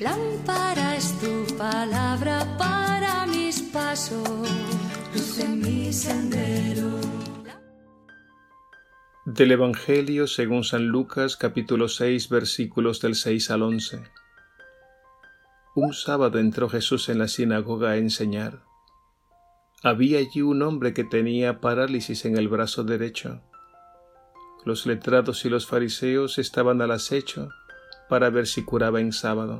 Lámpara es tu palabra para mis pasos, luz en mi sendero. Del Evangelio según San Lucas capítulo 6 versículos del 6 al 11. Un sábado entró Jesús en la sinagoga a enseñar. Había allí un hombre que tenía parálisis en el brazo derecho. Los letrados y los fariseos estaban al acecho para ver si curaba en sábado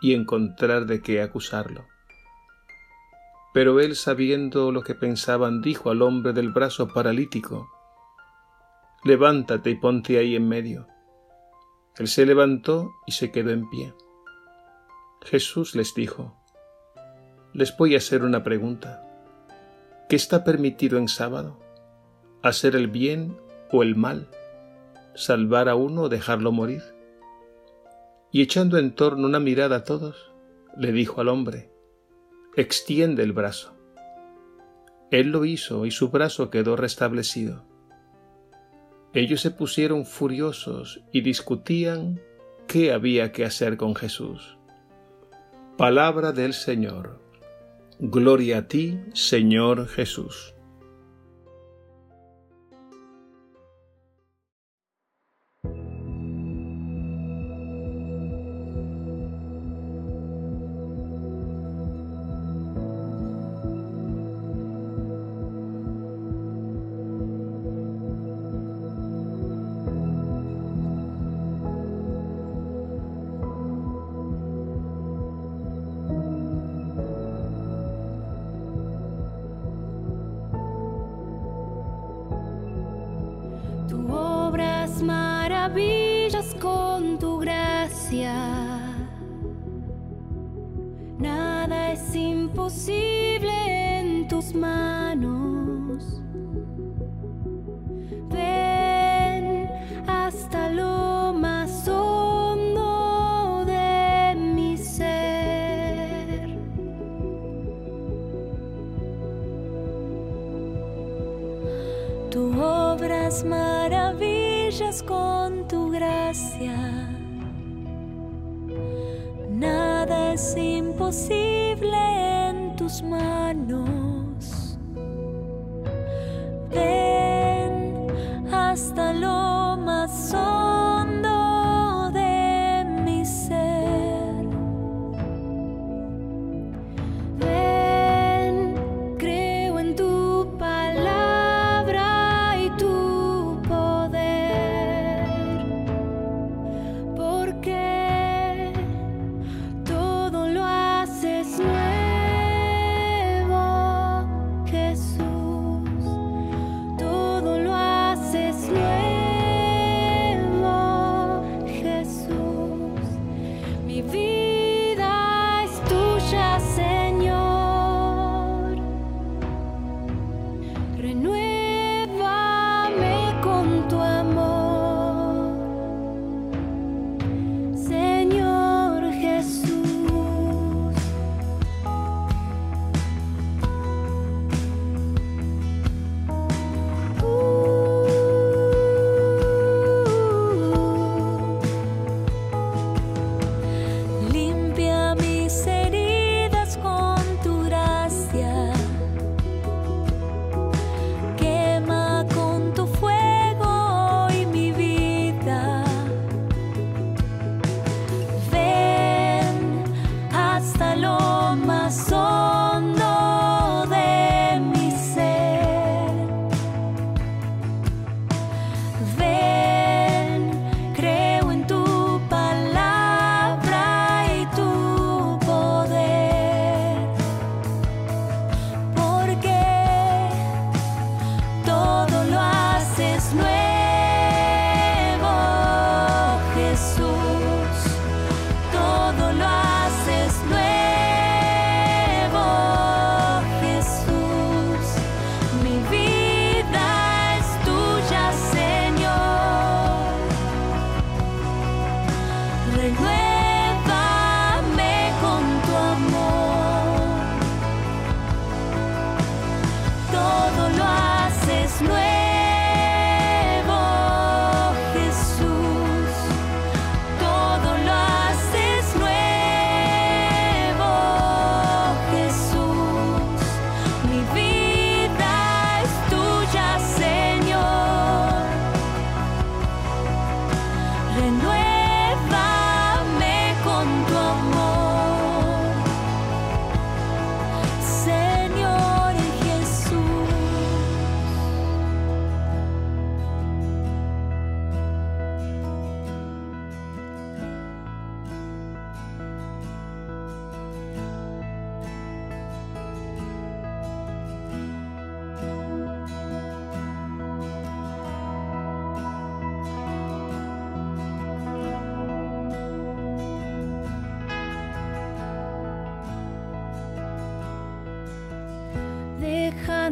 y encontrar de qué acusarlo. Pero él, sabiendo lo que pensaban, dijo al hombre del brazo paralítico, Levántate y ponte ahí en medio. Él se levantó y se quedó en pie. Jesús les dijo, Les voy a hacer una pregunta. ¿Qué está permitido en sábado? ¿Hacer el bien o el mal? ¿Salvar a uno o dejarlo morir? Y echando en torno una mirada a todos, le dijo al hombre, Extiende el brazo. Él lo hizo y su brazo quedó restablecido. Ellos se pusieron furiosos y discutían qué había que hacer con Jesús. Palabra del Señor. Gloria a ti, Señor Jesús. Maravillas con tu gracia. Nada es imposible en tus manos. Ven hasta lo más hondo de mi ser. Tu obra es con tu gracia. Nada es imposible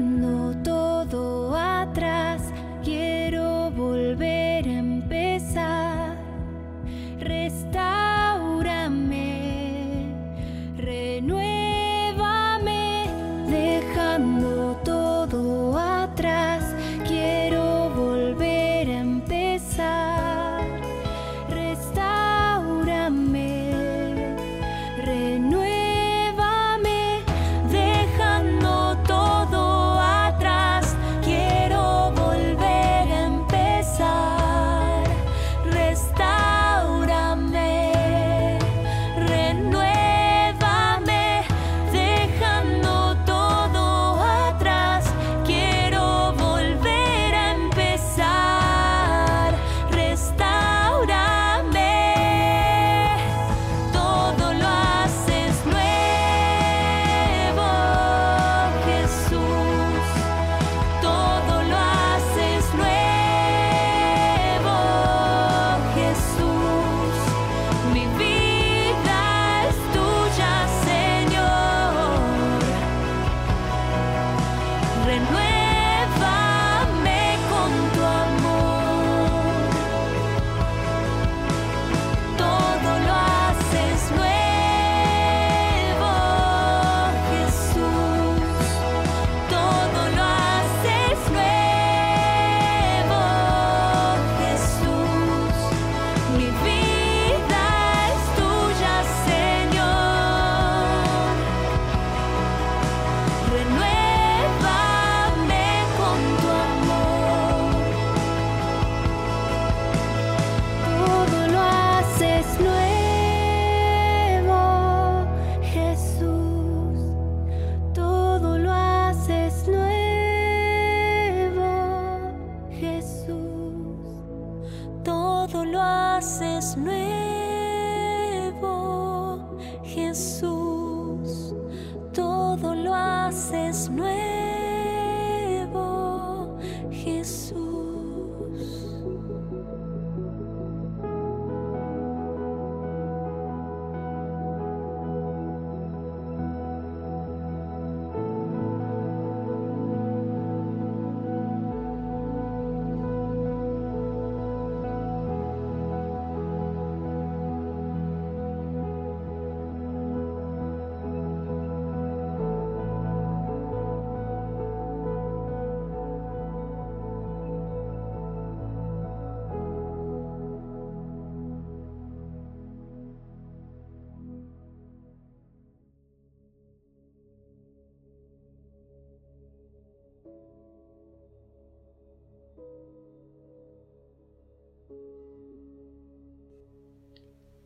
Dejando todo atrás, quiero volver a empezar. Restaurame,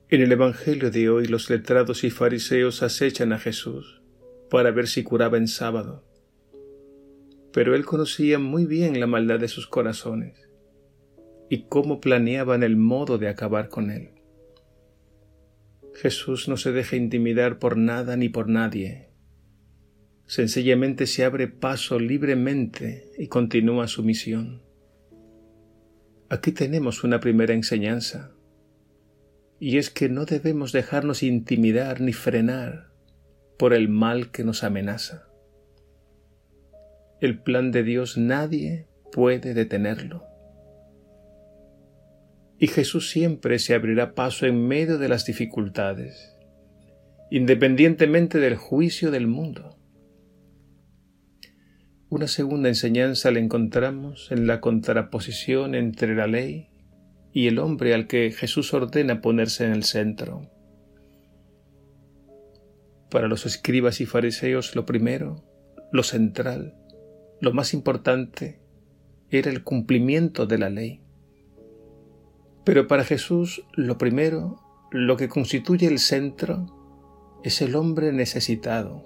En el Evangelio de hoy los letrados y fariseos acechan a Jesús para ver si curaba en sábado. Pero él conocía muy bien la maldad de sus corazones y cómo planeaban el modo de acabar con él. Jesús no se deja intimidar por nada ni por nadie. Sencillamente se abre paso libremente y continúa su misión. Aquí tenemos una primera enseñanza, y es que no debemos dejarnos intimidar ni frenar por el mal que nos amenaza. El plan de Dios nadie puede detenerlo. Y Jesús siempre se abrirá paso en medio de las dificultades, independientemente del juicio del mundo. Una segunda enseñanza la encontramos en la contraposición entre la ley y el hombre al que Jesús ordena ponerse en el centro. Para los escribas y fariseos lo primero, lo central, lo más importante era el cumplimiento de la ley. Pero para Jesús lo primero, lo que constituye el centro, es el hombre necesitado.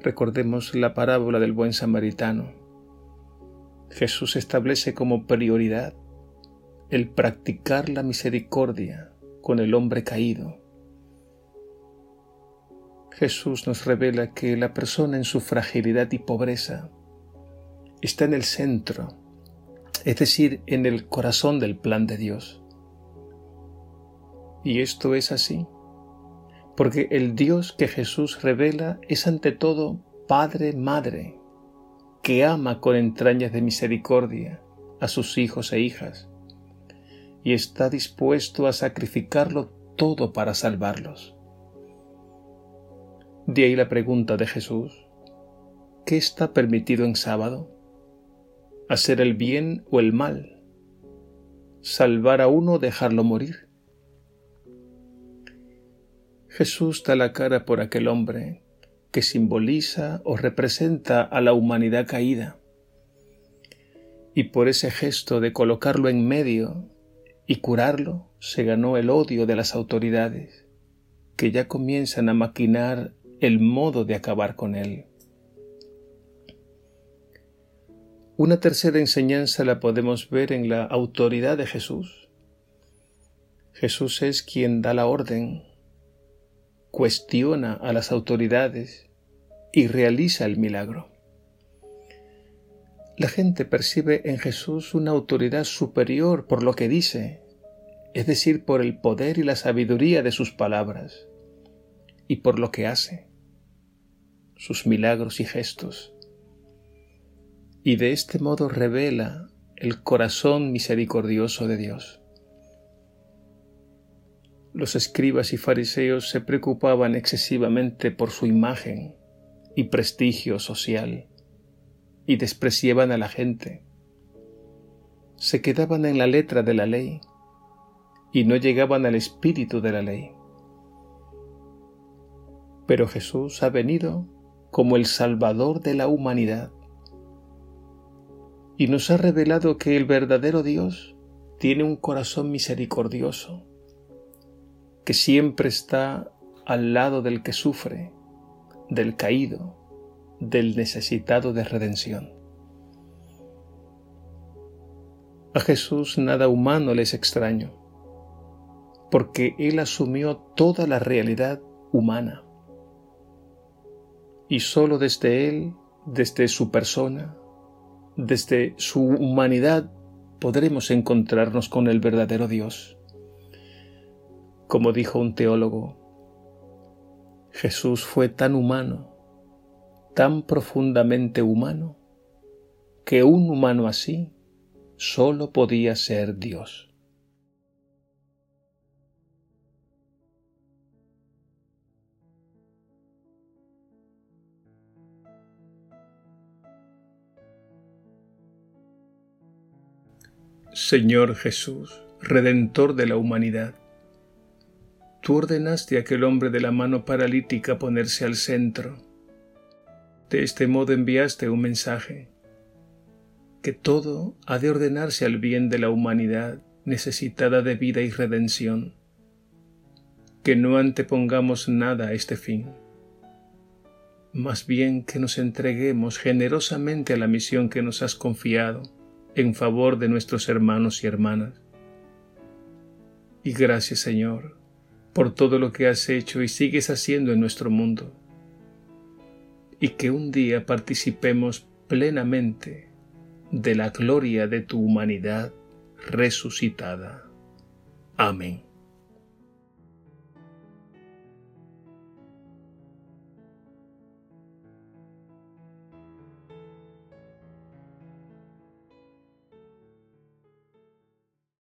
Recordemos la parábola del buen samaritano. Jesús establece como prioridad el practicar la misericordia con el hombre caído. Jesús nos revela que la persona en su fragilidad y pobreza está en el centro, es decir, en el corazón del plan de Dios. Y esto es así, porque el Dios que Jesús revela es ante todo Padre, Madre, que ama con entrañas de misericordia a sus hijos e hijas, y está dispuesto a sacrificarlo todo para salvarlos. De ahí la pregunta de Jesús, ¿qué está permitido en sábado? ¿Hacer el bien o el mal? ¿Salvar a uno o dejarlo morir? Jesús da la cara por aquel hombre que simboliza o representa a la humanidad caída. Y por ese gesto de colocarlo en medio y curarlo, se ganó el odio de las autoridades, que ya comienzan a maquinar el modo de acabar con él. Una tercera enseñanza la podemos ver en la autoridad de Jesús. Jesús es quien da la orden, cuestiona a las autoridades y realiza el milagro. La gente percibe en Jesús una autoridad superior por lo que dice, es decir, por el poder y la sabiduría de sus palabras y por lo que hace, sus milagros y gestos. Y de este modo revela el corazón misericordioso de Dios. Los escribas y fariseos se preocupaban excesivamente por su imagen y prestigio social y despreciaban a la gente. Se quedaban en la letra de la ley y no llegaban al espíritu de la ley. Pero Jesús ha venido como el Salvador de la humanidad y nos ha revelado que el verdadero Dios tiene un corazón misericordioso, que siempre está al lado del que sufre, del caído, del necesitado de redención. A Jesús nada humano le es extraño, porque Él asumió toda la realidad humana. Y sólo desde Él, desde su persona, desde su humanidad, podremos encontrarnos con el verdadero Dios. Como dijo un teólogo, Jesús fue tan humano tan profundamente humano que un humano así solo podía ser Dios. Señor Jesús, Redentor de la humanidad, tú ordenaste a aquel hombre de la mano paralítica ponerse al centro. De este modo enviaste un mensaje, que todo ha de ordenarse al bien de la humanidad necesitada de vida y redención, que no antepongamos nada a este fin, más bien que nos entreguemos generosamente a la misión que nos has confiado en favor de nuestros hermanos y hermanas. Y gracias Señor por todo lo que has hecho y sigues haciendo en nuestro mundo y que un día participemos plenamente de la gloria de tu humanidad resucitada. Amén.